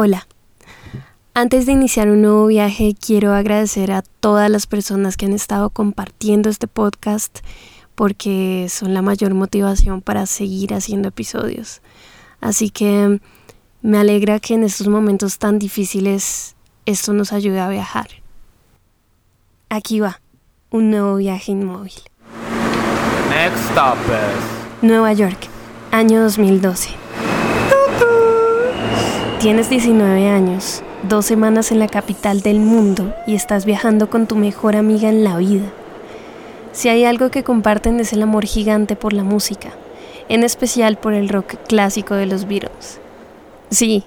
Hola. Antes de iniciar un nuevo viaje, quiero agradecer a todas las personas que han estado compartiendo este podcast porque son la mayor motivación para seguir haciendo episodios. Así que me alegra que en estos momentos tan difíciles esto nos ayude a viajar. Aquí va, un nuevo viaje inmóvil. Next stop is Nueva York, año 2012. Tienes 19 años, dos semanas en la capital del mundo y estás viajando con tu mejor amiga en la vida. Si hay algo que comparten es el amor gigante por la música, en especial por el rock clásico de los Beatles. Sí,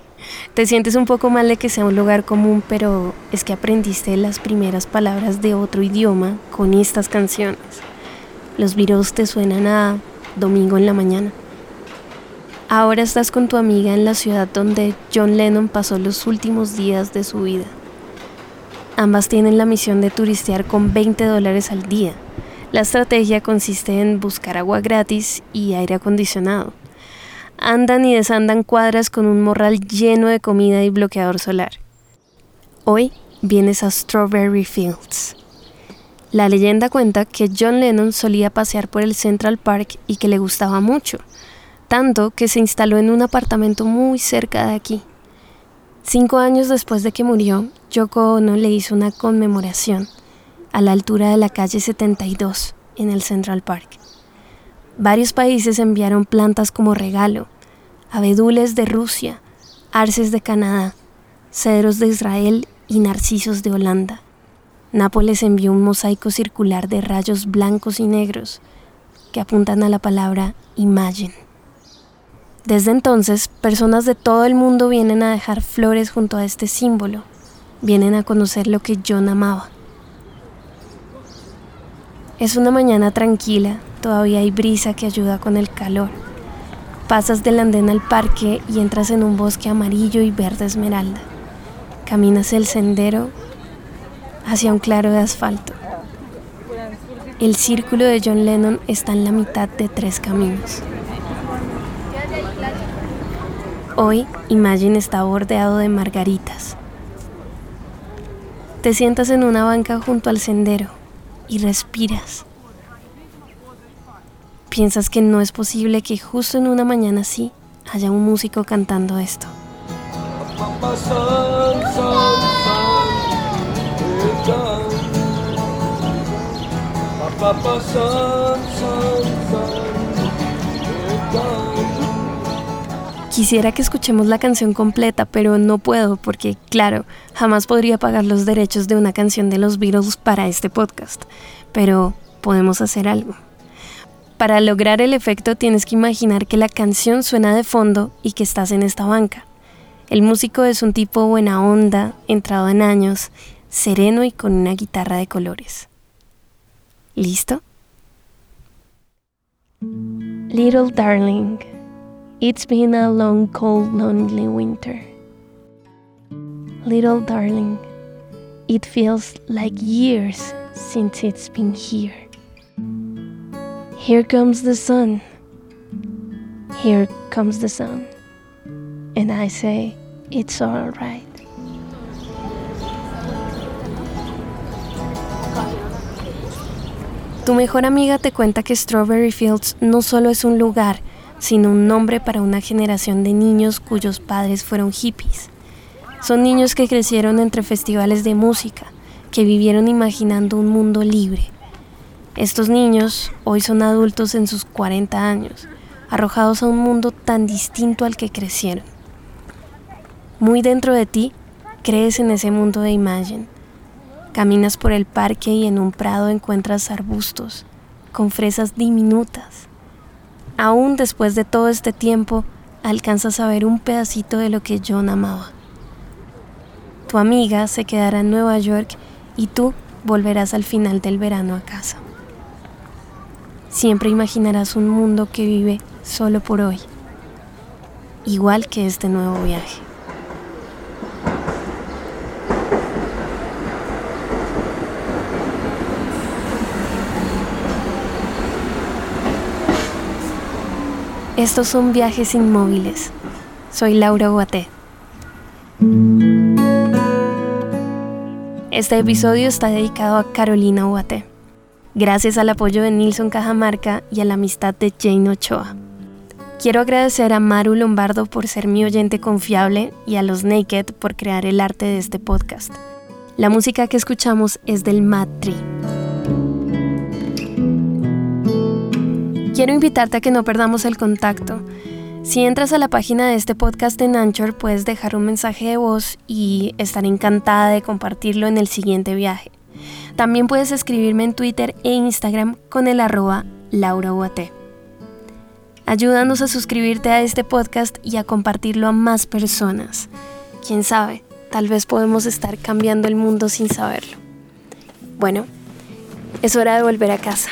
te sientes un poco mal de que sea un lugar común, pero es que aprendiste las primeras palabras de otro idioma con estas canciones. Los Beatles te suenan a domingo en la mañana. Ahora estás con tu amiga en la ciudad donde John Lennon pasó los últimos días de su vida. Ambas tienen la misión de turistear con 20 dólares al día. La estrategia consiste en buscar agua gratis y aire acondicionado. Andan y desandan cuadras con un morral lleno de comida y bloqueador solar. Hoy vienes a Strawberry Fields. La leyenda cuenta que John Lennon solía pasear por el Central Park y que le gustaba mucho tanto que se instaló en un apartamento muy cerca de aquí. Cinco años después de que murió, Yoko Ono le hizo una conmemoración a la altura de la calle 72 en el Central Park. Varios países enviaron plantas como regalo, abedules de Rusia, arces de Canadá, cedros de Israel y narcisos de Holanda. Nápoles envió un mosaico circular de rayos blancos y negros que apuntan a la palabra Imagine. Desde entonces, personas de todo el mundo vienen a dejar flores junto a este símbolo, vienen a conocer lo que John amaba. Es una mañana tranquila, todavía hay brisa que ayuda con el calor. Pasas del andén al parque y entras en un bosque amarillo y verde esmeralda. Caminas el sendero hacia un claro de asfalto. El círculo de John Lennon está en la mitad de tres caminos. Hoy Imagine está bordeado de margaritas. Te sientas en una banca junto al sendero y respiras. Piensas que no es posible que justo en una mañana así haya un músico cantando esto. Quisiera que escuchemos la canción completa, pero no puedo porque, claro, jamás podría pagar los derechos de una canción de los Beatles para este podcast. Pero podemos hacer algo. Para lograr el efecto tienes que imaginar que la canción suena de fondo y que estás en esta banca. El músico es un tipo buena onda, entrado en años, sereno y con una guitarra de colores. ¿Listo? Little Darling It's been a long, cold, lonely winter. Little darling, it feels like years since it's been here. Here comes the sun. Here comes the sun. And I say, it's alright. Tu mejor amiga te cuenta que Strawberry Fields no solo es un lugar, sino un nombre para una generación de niños cuyos padres fueron hippies. Son niños que crecieron entre festivales de música, que vivieron imaginando un mundo libre. Estos niños hoy son adultos en sus 40 años, arrojados a un mundo tan distinto al que crecieron. Muy dentro de ti, crees en ese mundo de Imagine. Caminas por el parque y en un prado encuentras arbustos con fresas diminutas aún después de todo este tiempo, alcanzas a ver un pedacito de lo que John amaba. Tu amiga se quedará en Nueva York y tú volverás al final del verano a casa. Siempre imaginarás un mundo que vive solo por hoy, igual que este nuevo viaje. Estos son viajes inmóviles. Soy Laura Guaté. Este episodio está dedicado a Carolina Uate, gracias al apoyo de Nilson Cajamarca y a la amistad de Jane Ochoa. Quiero agradecer a Maru Lombardo por ser mi oyente confiable y a los Naked por crear el arte de este podcast. La música que escuchamos es del Mad Tree. Quiero invitarte a que no perdamos el contacto. Si entras a la página de este podcast en Anchor, puedes dejar un mensaje de voz y estaré encantada de compartirlo en el siguiente viaje. También puedes escribirme en Twitter e Instagram con el arroba laurauate. Ayúdanos a suscribirte a este podcast y a compartirlo a más personas. Quién sabe, tal vez podemos estar cambiando el mundo sin saberlo. Bueno, es hora de volver a casa.